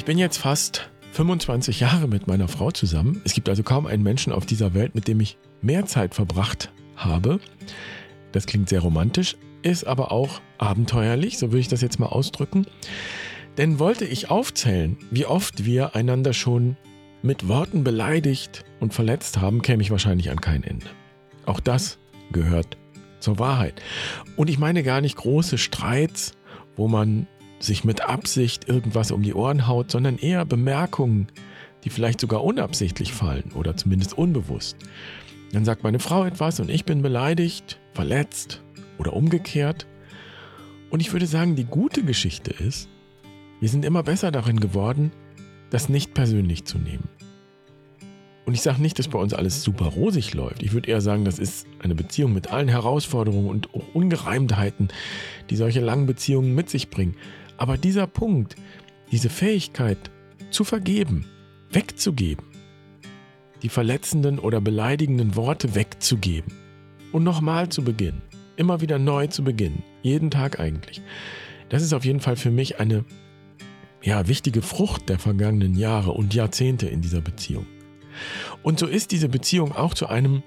Ich bin jetzt fast 25 Jahre mit meiner Frau zusammen. Es gibt also kaum einen Menschen auf dieser Welt, mit dem ich mehr Zeit verbracht habe. Das klingt sehr romantisch, ist aber auch abenteuerlich, so würde ich das jetzt mal ausdrücken. Denn wollte ich aufzählen, wie oft wir einander schon mit Worten beleidigt und verletzt haben, käme ich wahrscheinlich an kein Ende. Auch das gehört zur Wahrheit. Und ich meine gar nicht große Streits, wo man sich mit Absicht irgendwas um die Ohren haut, sondern eher Bemerkungen, die vielleicht sogar unabsichtlich fallen oder zumindest unbewusst. Dann sagt meine Frau etwas und ich bin beleidigt, verletzt oder umgekehrt. Und ich würde sagen, die gute Geschichte ist, wir sind immer besser darin geworden, das nicht persönlich zu nehmen. Und ich sage nicht, dass bei uns alles super rosig läuft. Ich würde eher sagen, das ist eine Beziehung mit allen Herausforderungen und Ungereimtheiten, die solche langen Beziehungen mit sich bringen. Aber dieser Punkt, diese Fähigkeit zu vergeben, wegzugeben, die verletzenden oder beleidigenden Worte wegzugeben und nochmal zu beginnen, immer wieder neu zu beginnen, jeden Tag eigentlich. Das ist auf jeden Fall für mich eine ja, wichtige Frucht der vergangenen Jahre und Jahrzehnte in dieser Beziehung. Und so ist diese Beziehung auch zu einem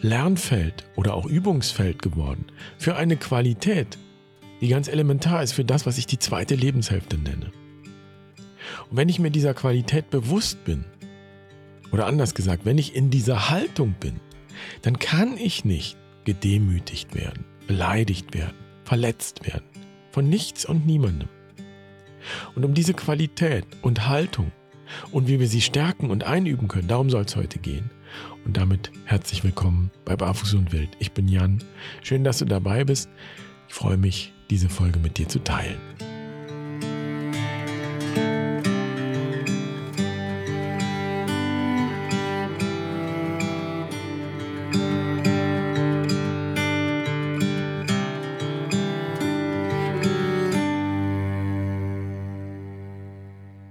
Lernfeld oder auch Übungsfeld geworden für eine Qualität, die ganz elementar ist für das, was ich die zweite Lebenshälfte nenne. Und wenn ich mir dieser Qualität bewusst bin, oder anders gesagt, wenn ich in dieser Haltung bin, dann kann ich nicht gedemütigt werden, beleidigt werden, verletzt werden. Von nichts und niemandem. Und um diese Qualität und Haltung und wie wir sie stärken und einüben können, darum soll es heute gehen. Und damit herzlich willkommen bei Barfuß und Wild. Ich bin Jan. Schön, dass du dabei bist. Ich freue mich, diese Folge mit dir zu teilen.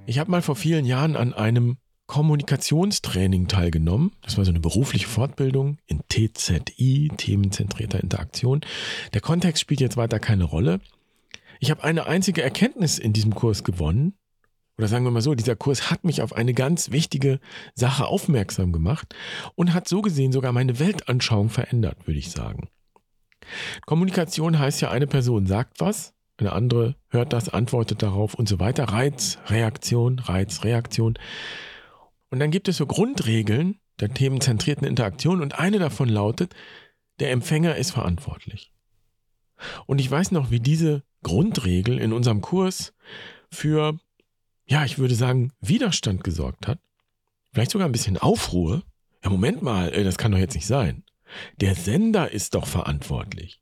Ich habe mal vor vielen Jahren an einem Kommunikationstraining teilgenommen. Das war so eine berufliche Fortbildung in TZI, themenzentrierter Interaktion. Der Kontext spielt jetzt weiter keine Rolle. Ich habe eine einzige Erkenntnis in diesem Kurs gewonnen. Oder sagen wir mal so, dieser Kurs hat mich auf eine ganz wichtige Sache aufmerksam gemacht und hat so gesehen sogar meine Weltanschauung verändert, würde ich sagen. Kommunikation heißt ja, eine Person sagt was, eine andere hört das, antwortet darauf und so weiter. Reiz, Reaktion, Reiz, Reaktion. Und dann gibt es so Grundregeln der themenzentrierten Interaktion und eine davon lautet, der Empfänger ist verantwortlich. Und ich weiß noch, wie diese Grundregel in unserem Kurs für, ja, ich würde sagen, Widerstand gesorgt hat. Vielleicht sogar ein bisschen Aufruhr. Ja, Moment mal, das kann doch jetzt nicht sein. Der Sender ist doch verantwortlich.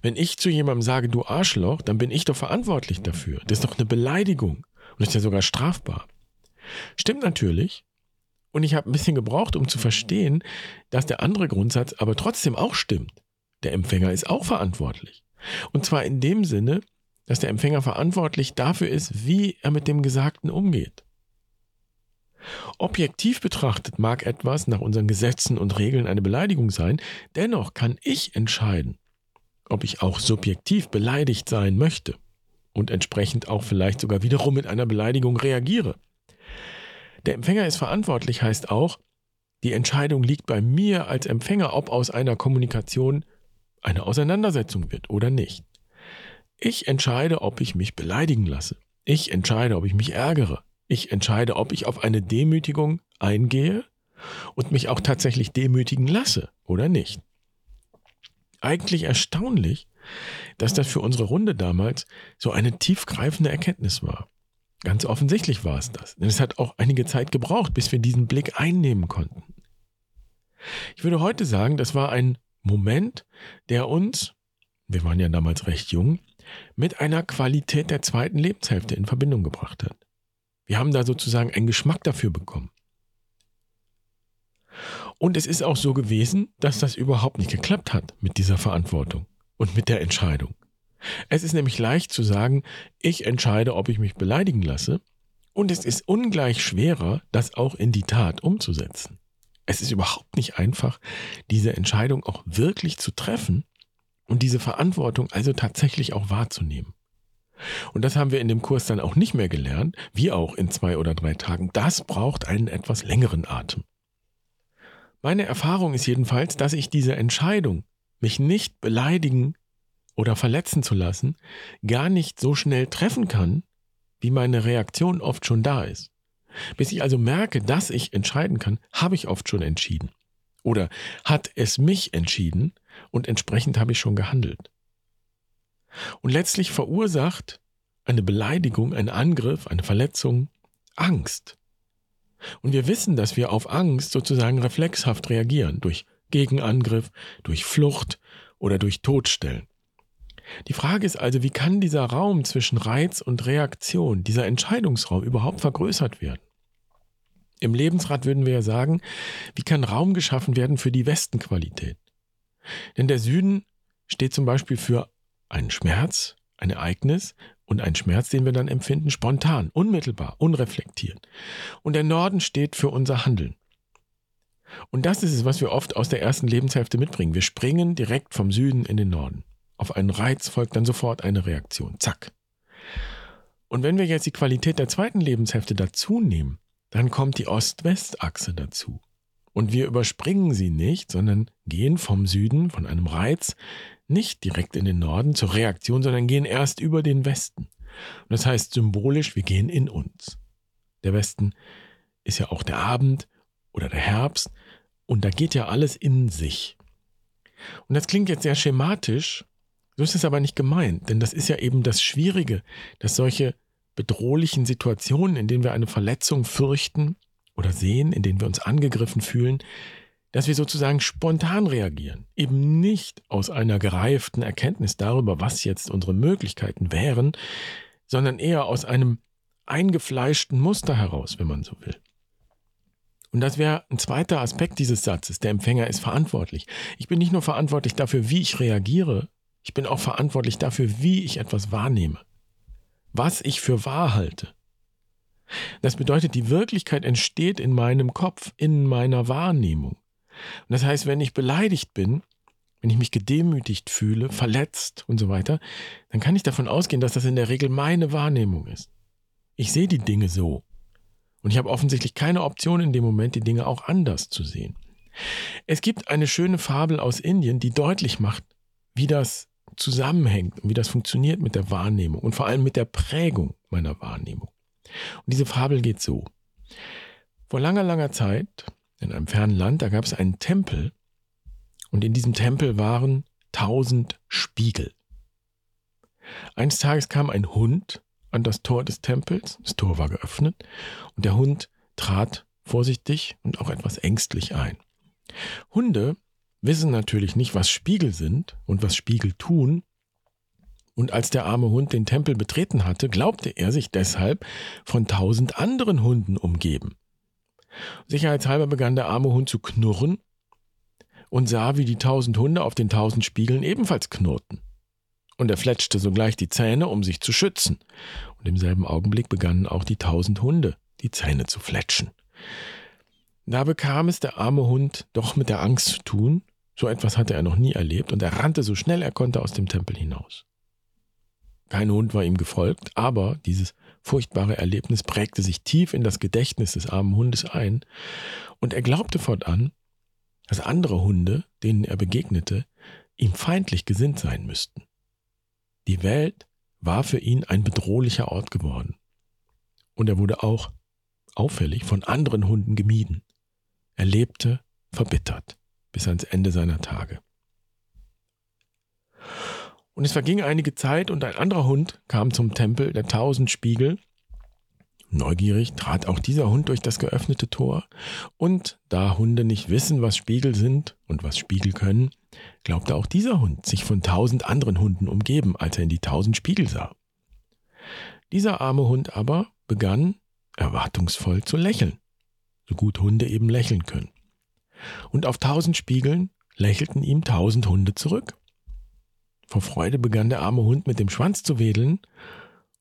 Wenn ich zu jemandem sage, du Arschloch, dann bin ich doch verantwortlich dafür. Das ist doch eine Beleidigung. Und ist ja sogar strafbar. Stimmt natürlich. Und ich habe ein bisschen gebraucht, um zu verstehen, dass der andere Grundsatz aber trotzdem auch stimmt. Der Empfänger ist auch verantwortlich. Und zwar in dem Sinne, dass der Empfänger verantwortlich dafür ist, wie er mit dem Gesagten umgeht. Objektiv betrachtet mag etwas nach unseren Gesetzen und Regeln eine Beleidigung sein, dennoch kann ich entscheiden, ob ich auch subjektiv beleidigt sein möchte und entsprechend auch vielleicht sogar wiederum mit einer Beleidigung reagiere. Der Empfänger ist verantwortlich heißt auch, die Entscheidung liegt bei mir als Empfänger, ob aus einer Kommunikation eine Auseinandersetzung wird oder nicht. Ich entscheide, ob ich mich beleidigen lasse. Ich entscheide, ob ich mich ärgere. Ich entscheide, ob ich auf eine Demütigung eingehe und mich auch tatsächlich demütigen lasse oder nicht. Eigentlich erstaunlich, dass das für unsere Runde damals so eine tiefgreifende Erkenntnis war. Ganz offensichtlich war es das. Denn es hat auch einige Zeit gebraucht, bis wir diesen Blick einnehmen konnten. Ich würde heute sagen, das war ein Moment, der uns, wir waren ja damals recht jung, mit einer Qualität der zweiten Lebenshälfte in Verbindung gebracht hat. Wir haben da sozusagen einen Geschmack dafür bekommen. Und es ist auch so gewesen, dass das überhaupt nicht geklappt hat mit dieser Verantwortung und mit der Entscheidung. Es ist nämlich leicht zu sagen, ich entscheide, ob ich mich beleidigen lasse, und es ist ungleich schwerer, das auch in die Tat umzusetzen. Es ist überhaupt nicht einfach, diese Entscheidung auch wirklich zu treffen und diese Verantwortung also tatsächlich auch wahrzunehmen. Und das haben wir in dem Kurs dann auch nicht mehr gelernt, wie auch in zwei oder drei Tagen. Das braucht einen etwas längeren Atem. Meine Erfahrung ist jedenfalls, dass ich diese Entscheidung, mich nicht beleidigen oder verletzen zu lassen, gar nicht so schnell treffen kann, wie meine Reaktion oft schon da ist. Bis ich also merke, dass ich entscheiden kann, habe ich oft schon entschieden. Oder hat es mich entschieden und entsprechend habe ich schon gehandelt. Und letztlich verursacht eine Beleidigung, ein Angriff, eine Verletzung Angst. Und wir wissen, dass wir auf Angst sozusagen reflexhaft reagieren, durch Gegenangriff, durch Flucht oder durch Todstellen. Die Frage ist also, wie kann dieser Raum zwischen Reiz und Reaktion, dieser Entscheidungsraum überhaupt vergrößert werden? Im Lebensrat würden wir ja sagen, wie kann Raum geschaffen werden für die Westenqualität? Denn der Süden steht zum Beispiel für einen Schmerz, ein Ereignis und einen Schmerz, den wir dann empfinden, spontan, unmittelbar, unreflektiert. Und der Norden steht für unser Handeln. Und das ist es, was wir oft aus der ersten Lebenshälfte mitbringen. Wir springen direkt vom Süden in den Norden. Auf einen Reiz folgt dann sofort eine Reaktion. Zack. Und wenn wir jetzt die Qualität der zweiten Lebenshälfte dazu nehmen, dann kommt die Ost-West-Achse dazu. Und wir überspringen sie nicht, sondern gehen vom Süden, von einem Reiz, nicht direkt in den Norden zur Reaktion, sondern gehen erst über den Westen. Und das heißt symbolisch, wir gehen in uns. Der Westen ist ja auch der Abend oder der Herbst und da geht ja alles in sich. Und das klingt jetzt sehr schematisch, so ist es aber nicht gemeint, denn das ist ja eben das Schwierige, dass solche bedrohlichen Situationen, in denen wir eine Verletzung fürchten oder sehen, in denen wir uns angegriffen fühlen, dass wir sozusagen spontan reagieren, eben nicht aus einer gereiften Erkenntnis darüber, was jetzt unsere Möglichkeiten wären, sondern eher aus einem eingefleischten Muster heraus, wenn man so will. Und das wäre ein zweiter Aspekt dieses Satzes. Der Empfänger ist verantwortlich. Ich bin nicht nur verantwortlich dafür, wie ich reagiere, ich bin auch verantwortlich dafür, wie ich etwas wahrnehme, was ich für wahr halte. Das bedeutet, die Wirklichkeit entsteht in meinem Kopf, in meiner Wahrnehmung. Und das heißt, wenn ich beleidigt bin, wenn ich mich gedemütigt fühle, verletzt und so weiter, dann kann ich davon ausgehen, dass das in der Regel meine Wahrnehmung ist. Ich sehe die Dinge so. Und ich habe offensichtlich keine Option in dem Moment, die Dinge auch anders zu sehen. Es gibt eine schöne Fabel aus Indien, die deutlich macht, wie das zusammenhängt und wie das funktioniert mit der Wahrnehmung und vor allem mit der Prägung meiner Wahrnehmung. Und diese Fabel geht so. Vor langer, langer Zeit in einem fernen Land, da gab es einen Tempel und in diesem Tempel waren tausend Spiegel. Eines Tages kam ein Hund an das Tor des Tempels, das Tor war geöffnet und der Hund trat vorsichtig und auch etwas ängstlich ein. Hunde wissen natürlich nicht, was Spiegel sind und was Spiegel tun, und als der arme Hund den Tempel betreten hatte, glaubte er sich deshalb von tausend anderen Hunden umgeben. Sicherheitshalber begann der arme Hund zu knurren und sah, wie die tausend Hunde auf den tausend Spiegeln ebenfalls knurrten. Und er fletschte sogleich die Zähne, um sich zu schützen. Und im selben Augenblick begannen auch die tausend Hunde die Zähne zu fletschen. Da bekam es der arme Hund doch mit der Angst zu tun. So etwas hatte er noch nie erlebt, und er rannte so schnell er konnte aus dem Tempel hinaus. Kein Hund war ihm gefolgt, aber dieses furchtbare Erlebnis prägte sich tief in das Gedächtnis des armen Hundes ein, und er glaubte fortan, dass andere Hunde, denen er begegnete, ihm feindlich gesinnt sein müssten. Die Welt war für ihn ein bedrohlicher Ort geworden. Und er wurde auch auffällig von anderen Hunden gemieden. Er lebte verbittert bis ans Ende seiner Tage. Und es verging einige Zeit und ein anderer Hund kam zum Tempel der tausend Spiegel. Neugierig trat auch dieser Hund durch das geöffnete Tor, und da Hunde nicht wissen, was Spiegel sind und was Spiegel können, glaubte auch dieser Hund sich von tausend anderen Hunden umgeben, als er in die tausend Spiegel sah. Dieser arme Hund aber begann erwartungsvoll zu lächeln, so gut Hunde eben lächeln können. Und auf tausend Spiegeln lächelten ihm tausend Hunde zurück. Vor Freude begann der arme Hund mit dem Schwanz zu wedeln,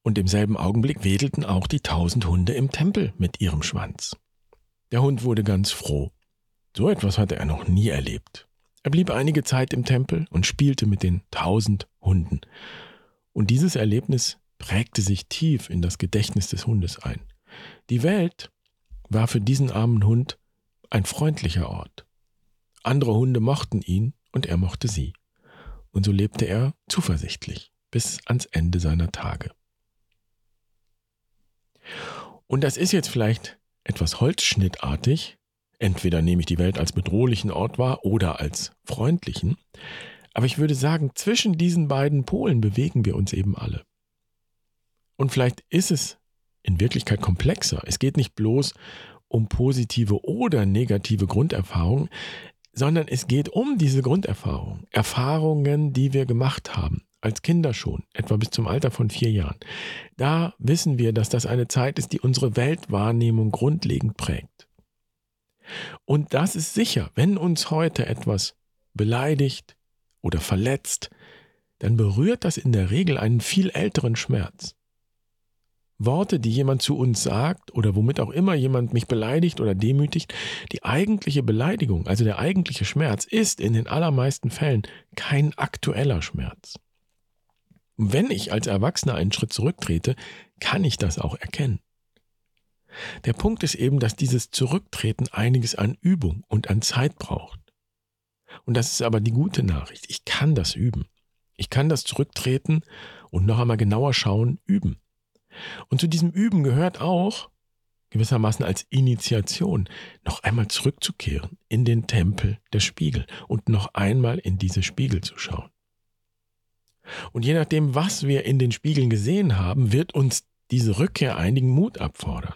und im selben Augenblick wedelten auch die tausend Hunde im Tempel mit ihrem Schwanz. Der Hund wurde ganz froh. So etwas hatte er noch nie erlebt. Er blieb einige Zeit im Tempel und spielte mit den tausend Hunden. Und dieses Erlebnis prägte sich tief in das Gedächtnis des Hundes ein. Die Welt war für diesen armen Hund ein freundlicher Ort. Andere Hunde mochten ihn und er mochte sie. Und so lebte er zuversichtlich bis ans Ende seiner Tage. Und das ist jetzt vielleicht etwas holzschnittartig. Entweder nehme ich die Welt als bedrohlichen Ort wahr oder als freundlichen. Aber ich würde sagen, zwischen diesen beiden Polen bewegen wir uns eben alle. Und vielleicht ist es in Wirklichkeit komplexer. Es geht nicht bloß um positive oder negative Grunderfahrungen, sondern es geht um diese Grunderfahrungen, Erfahrungen, die wir gemacht haben, als Kinder schon, etwa bis zum Alter von vier Jahren. Da wissen wir, dass das eine Zeit ist, die unsere Weltwahrnehmung grundlegend prägt. Und das ist sicher, wenn uns heute etwas beleidigt oder verletzt, dann berührt das in der Regel einen viel älteren Schmerz. Worte, die jemand zu uns sagt oder womit auch immer jemand mich beleidigt oder demütigt, die eigentliche Beleidigung, also der eigentliche Schmerz, ist in den allermeisten Fällen kein aktueller Schmerz. Wenn ich als Erwachsener einen Schritt zurücktrete, kann ich das auch erkennen. Der Punkt ist eben, dass dieses Zurücktreten einiges an Übung und an Zeit braucht. Und das ist aber die gute Nachricht. Ich kann das üben. Ich kann das Zurücktreten und noch einmal genauer schauen üben. Und zu diesem Üben gehört auch, gewissermaßen als Initiation, noch einmal zurückzukehren in den Tempel der Spiegel und noch einmal in diese Spiegel zu schauen. Und je nachdem, was wir in den Spiegeln gesehen haben, wird uns diese Rückkehr einigen Mut abfordern.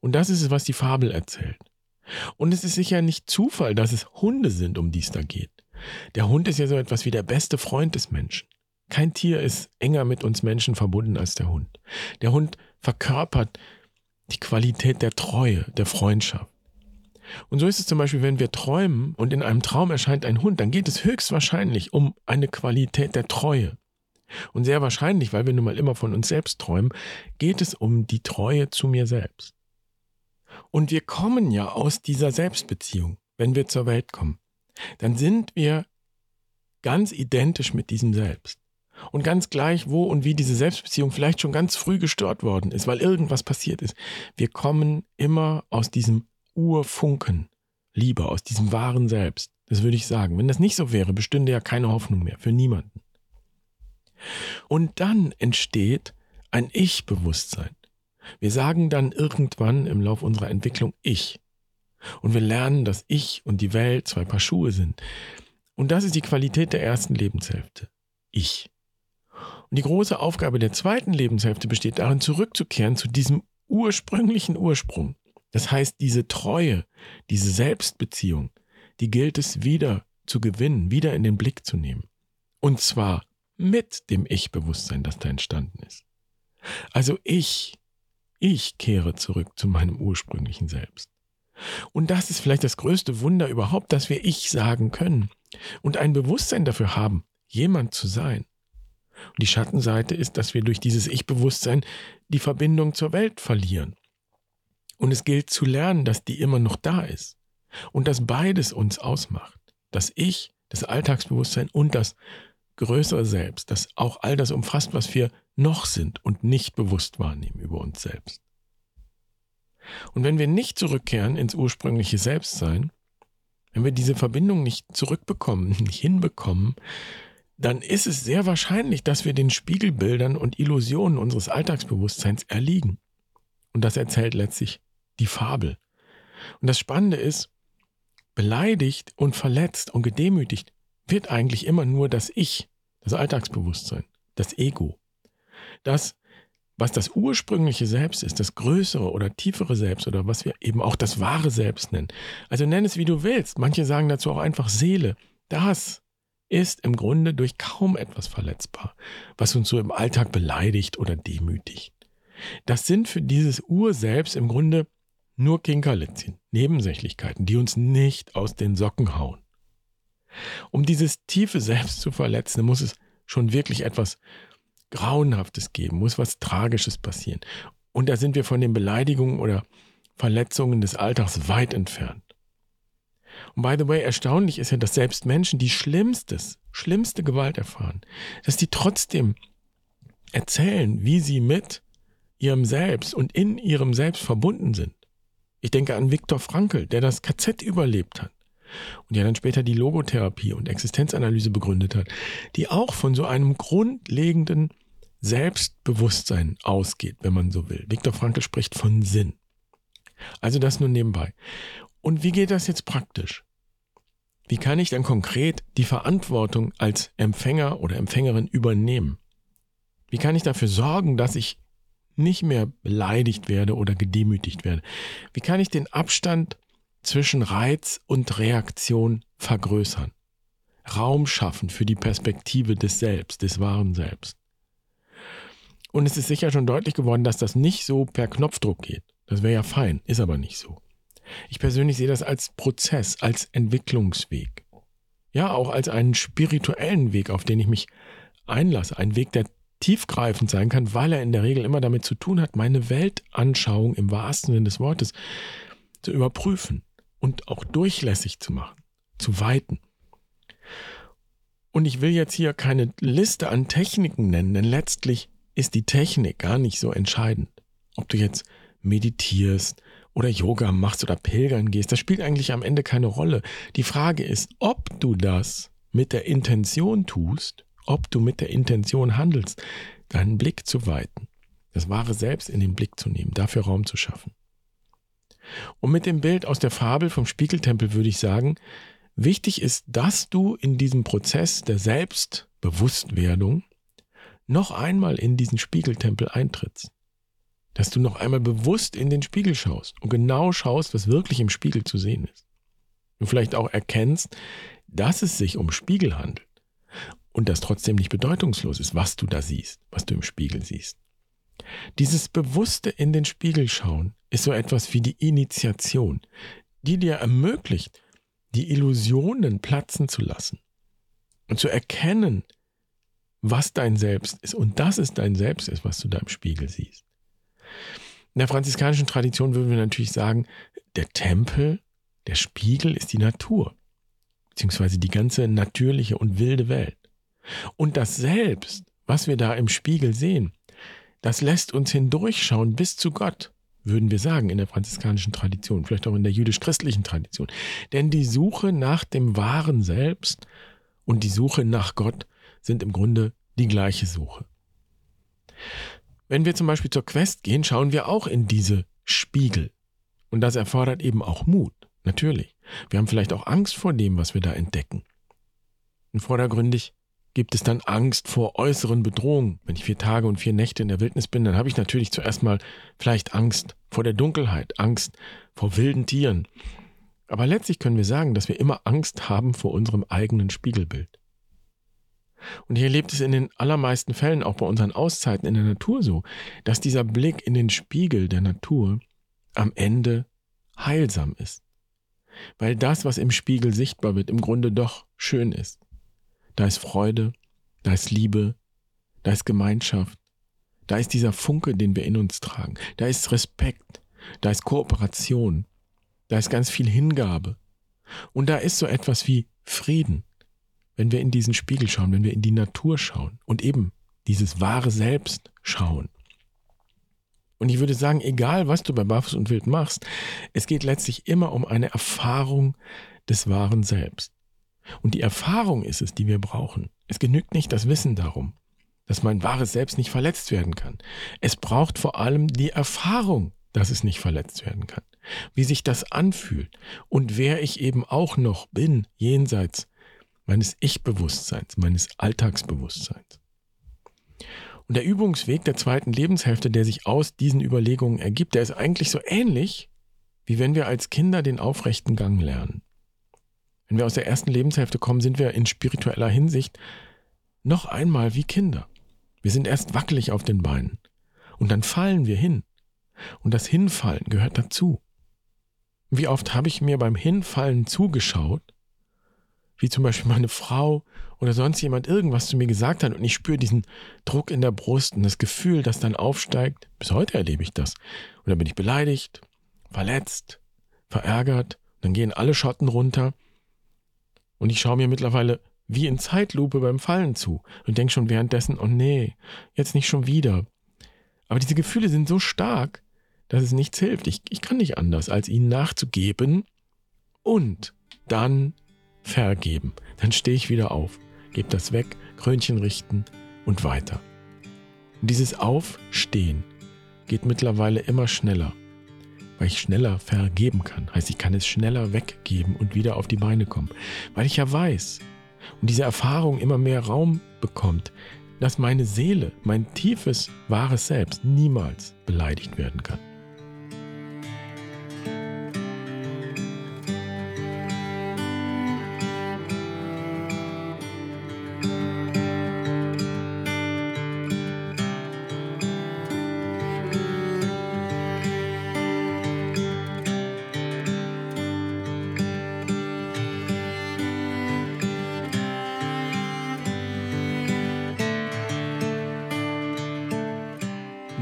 Und das ist es, was die Fabel erzählt. Und es ist sicher nicht Zufall, dass es Hunde sind, um die es da geht. Der Hund ist ja so etwas wie der beste Freund des Menschen. Kein Tier ist enger mit uns Menschen verbunden als der Hund. Der Hund verkörpert die Qualität der Treue, der Freundschaft. Und so ist es zum Beispiel, wenn wir träumen und in einem Traum erscheint ein Hund, dann geht es höchstwahrscheinlich um eine Qualität der Treue. Und sehr wahrscheinlich, weil wir nun mal immer von uns selbst träumen, geht es um die Treue zu mir selbst. Und wir kommen ja aus dieser Selbstbeziehung, wenn wir zur Welt kommen. Dann sind wir ganz identisch mit diesem Selbst. Und ganz gleich, wo und wie diese Selbstbeziehung vielleicht schon ganz früh gestört worden ist, weil irgendwas passiert ist. Wir kommen immer aus diesem Urfunken Liebe, aus diesem wahren Selbst. Das würde ich sagen. Wenn das nicht so wäre, bestünde ja keine Hoffnung mehr für niemanden. Und dann entsteht ein Ich-Bewusstsein. Wir sagen dann irgendwann im Lauf unserer Entwicklung Ich. Und wir lernen, dass ich und die Welt zwei Paar Schuhe sind. Und das ist die Qualität der ersten Lebenshälfte. Ich. Die große Aufgabe der zweiten Lebenshälfte besteht darin, zurückzukehren zu diesem ursprünglichen Ursprung. Das heißt, diese Treue, diese Selbstbeziehung, die gilt es wieder zu gewinnen, wieder in den Blick zu nehmen. Und zwar mit dem Ich-Bewusstsein, das da entstanden ist. Also ich, ich kehre zurück zu meinem ursprünglichen Selbst. Und das ist vielleicht das größte Wunder überhaupt, dass wir Ich sagen können und ein Bewusstsein dafür haben, jemand zu sein. Und die Schattenseite ist, dass wir durch dieses Ich-Bewusstsein die Verbindung zur Welt verlieren. Und es gilt zu lernen, dass die immer noch da ist. Und dass beides uns ausmacht. Das Ich, das Alltagsbewusstsein und das größere Selbst, das auch all das umfasst, was wir noch sind und nicht bewusst wahrnehmen über uns selbst. Und wenn wir nicht zurückkehren ins ursprüngliche Selbstsein, wenn wir diese Verbindung nicht zurückbekommen, nicht hinbekommen, dann ist es sehr wahrscheinlich, dass wir den Spiegelbildern und Illusionen unseres Alltagsbewusstseins erliegen. Und das erzählt letztlich die Fabel. Und das Spannende ist, beleidigt und verletzt und gedemütigt wird eigentlich immer nur das Ich, das Alltagsbewusstsein, das Ego. Das, was das ursprüngliche Selbst ist, das größere oder tiefere Selbst oder was wir eben auch das wahre Selbst nennen. Also nenn es wie du willst. Manche sagen dazu auch einfach Seele. Das ist im Grunde durch kaum etwas verletzbar, was uns so im Alltag beleidigt oder demütigt. Das sind für dieses Urselbst im Grunde nur Kinkerlitzchen, Nebensächlichkeiten, die uns nicht aus den Socken hauen. Um dieses tiefe Selbst zu verletzen, muss es schon wirklich etwas Grauenhaftes geben, muss was Tragisches passieren. Und da sind wir von den Beleidigungen oder Verletzungen des Alltags weit entfernt. Und by the way, erstaunlich ist ja, dass selbst Menschen, die schlimmstes, schlimmste Gewalt erfahren, dass die trotzdem erzählen, wie sie mit ihrem Selbst und in ihrem Selbst verbunden sind. Ich denke an Viktor Frankl, der das KZ überlebt hat und ja dann später die Logotherapie und Existenzanalyse begründet hat, die auch von so einem grundlegenden Selbstbewusstsein ausgeht, wenn man so will. Viktor Frankl spricht von Sinn. Also das nur nebenbei. Und wie geht das jetzt praktisch? Wie kann ich dann konkret die Verantwortung als Empfänger oder Empfängerin übernehmen? Wie kann ich dafür sorgen, dass ich nicht mehr beleidigt werde oder gedemütigt werde? Wie kann ich den Abstand zwischen Reiz und Reaktion vergrößern? Raum schaffen für die Perspektive des Selbst, des wahren Selbst. Und es ist sicher schon deutlich geworden, dass das nicht so per Knopfdruck geht. Das wäre ja fein, ist aber nicht so. Ich persönlich sehe das als Prozess, als Entwicklungsweg. Ja, auch als einen spirituellen Weg, auf den ich mich einlasse. Ein Weg, der tiefgreifend sein kann, weil er in der Regel immer damit zu tun hat, meine Weltanschauung im wahrsten Sinne des Wortes zu überprüfen und auch durchlässig zu machen, zu weiten. Und ich will jetzt hier keine Liste an Techniken nennen, denn letztlich ist die Technik gar nicht so entscheidend. Ob du jetzt meditierst oder Yoga machst oder pilgern gehst, das spielt eigentlich am Ende keine Rolle. Die Frage ist, ob du das mit der Intention tust, ob du mit der Intention handelst, deinen Blick zu weiten, das wahre Selbst in den Blick zu nehmen, dafür Raum zu schaffen. Und mit dem Bild aus der Fabel vom Spiegeltempel würde ich sagen, wichtig ist, dass du in diesem Prozess der Selbstbewusstwerdung noch einmal in diesen Spiegeltempel eintrittst dass du noch einmal bewusst in den Spiegel schaust und genau schaust, was wirklich im Spiegel zu sehen ist. Und vielleicht auch erkennst, dass es sich um Spiegel handelt und dass trotzdem nicht bedeutungslos ist, was du da siehst, was du im Spiegel siehst. Dieses bewusste in den Spiegel schauen ist so etwas wie die Initiation, die dir ermöglicht, die Illusionen platzen zu lassen und zu erkennen, was dein Selbst ist und dass es dein Selbst ist, was du da im Spiegel siehst. In der franziskanischen Tradition würden wir natürlich sagen, der Tempel, der Spiegel ist die Natur, beziehungsweise die ganze natürliche und wilde Welt. Und das Selbst, was wir da im Spiegel sehen, das lässt uns hindurchschauen bis zu Gott, würden wir sagen in der franziskanischen Tradition, vielleicht auch in der jüdisch-christlichen Tradition. Denn die Suche nach dem wahren Selbst und die Suche nach Gott sind im Grunde die gleiche Suche. Wenn wir zum Beispiel zur Quest gehen, schauen wir auch in diese Spiegel. Und das erfordert eben auch Mut, natürlich. Wir haben vielleicht auch Angst vor dem, was wir da entdecken. Und vordergründig gibt es dann Angst vor äußeren Bedrohungen. Wenn ich vier Tage und vier Nächte in der Wildnis bin, dann habe ich natürlich zuerst mal vielleicht Angst vor der Dunkelheit, Angst vor wilden Tieren. Aber letztlich können wir sagen, dass wir immer Angst haben vor unserem eigenen Spiegelbild. Und ich erlebe es in den allermeisten Fällen, auch bei unseren Auszeiten in der Natur so, dass dieser Blick in den Spiegel der Natur am Ende heilsam ist. Weil das, was im Spiegel sichtbar wird, im Grunde doch schön ist. Da ist Freude, da ist Liebe, da ist Gemeinschaft, da ist dieser Funke, den wir in uns tragen, da ist Respekt, da ist Kooperation, da ist ganz viel Hingabe. Und da ist so etwas wie Frieden wenn wir in diesen Spiegel schauen, wenn wir in die Natur schauen und eben dieses wahre Selbst schauen. Und ich würde sagen, egal was du bei Barfuß und Wild machst, es geht letztlich immer um eine Erfahrung des wahren Selbst. Und die Erfahrung ist es, die wir brauchen. Es genügt nicht das Wissen darum, dass mein wahres Selbst nicht verletzt werden kann. Es braucht vor allem die Erfahrung, dass es nicht verletzt werden kann. Wie sich das anfühlt und wer ich eben auch noch bin jenseits meines Ich-Bewusstseins, meines Alltagsbewusstseins. Und der Übungsweg der zweiten Lebenshälfte, der sich aus diesen Überlegungen ergibt, der ist eigentlich so ähnlich, wie wenn wir als Kinder den aufrechten Gang lernen. Wenn wir aus der ersten Lebenshälfte kommen, sind wir in spiritueller Hinsicht noch einmal wie Kinder. Wir sind erst wackelig auf den Beinen und dann fallen wir hin. Und das Hinfallen gehört dazu. Wie oft habe ich mir beim Hinfallen zugeschaut wie zum Beispiel meine Frau oder sonst jemand irgendwas zu mir gesagt hat und ich spüre diesen Druck in der Brust und das Gefühl, das dann aufsteigt. Bis heute erlebe ich das. Und dann bin ich beleidigt, verletzt, verärgert. Dann gehen alle Schotten runter. Und ich schaue mir mittlerweile wie in Zeitlupe beim Fallen zu und denke schon währenddessen, oh nee, jetzt nicht schon wieder. Aber diese Gefühle sind so stark, dass es nichts hilft. Ich, ich kann nicht anders, als ihnen nachzugeben und dann vergeben. Dann stehe ich wieder auf, gebe das weg, Krönchen richten und weiter. Und dieses Aufstehen geht mittlerweile immer schneller, weil ich schneller vergeben kann. Heißt, ich kann es schneller weggeben und wieder auf die Beine kommen, weil ich ja weiß und diese Erfahrung immer mehr Raum bekommt, dass meine Seele, mein tiefes, wahres Selbst niemals beleidigt werden kann.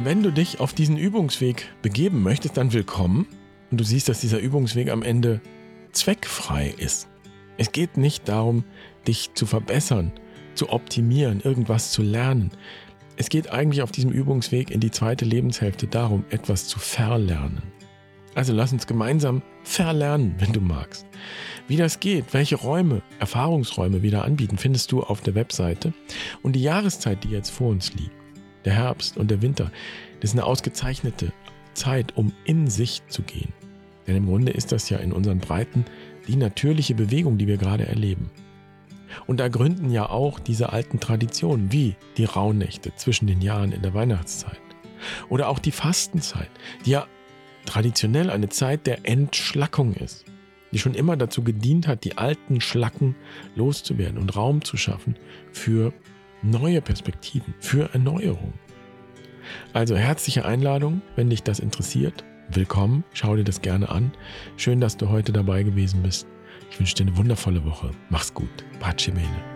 Wenn du dich auf diesen Übungsweg begeben möchtest, dann willkommen. Und du siehst, dass dieser Übungsweg am Ende zweckfrei ist. Es geht nicht darum, dich zu verbessern, zu optimieren, irgendwas zu lernen. Es geht eigentlich auf diesem Übungsweg in die zweite Lebenshälfte darum, etwas zu verlernen. Also lass uns gemeinsam verlernen, wenn du magst. Wie das geht, welche Räume, Erfahrungsräume wir da anbieten, findest du auf der Webseite. Und die Jahreszeit, die jetzt vor uns liegt, der Herbst und der Winter, das ist eine ausgezeichnete Zeit, um in sich zu gehen. Denn im Grunde ist das ja in unseren Breiten die natürliche Bewegung, die wir gerade erleben. Und da gründen ja auch diese alten Traditionen, wie die Rauhnächte zwischen den Jahren in der Weihnachtszeit. Oder auch die Fastenzeit, die ja traditionell eine Zeit der Entschlackung ist, die schon immer dazu gedient hat, die alten Schlacken loszuwerden und Raum zu schaffen für neue Perspektiven, für Erneuerung. Also herzliche Einladung, wenn dich das interessiert. Willkommen, schau dir das gerne an. Schön, dass du heute dabei gewesen bist. Ich wünsche dir eine wundervolle Woche. Mach's gut. Pace bene.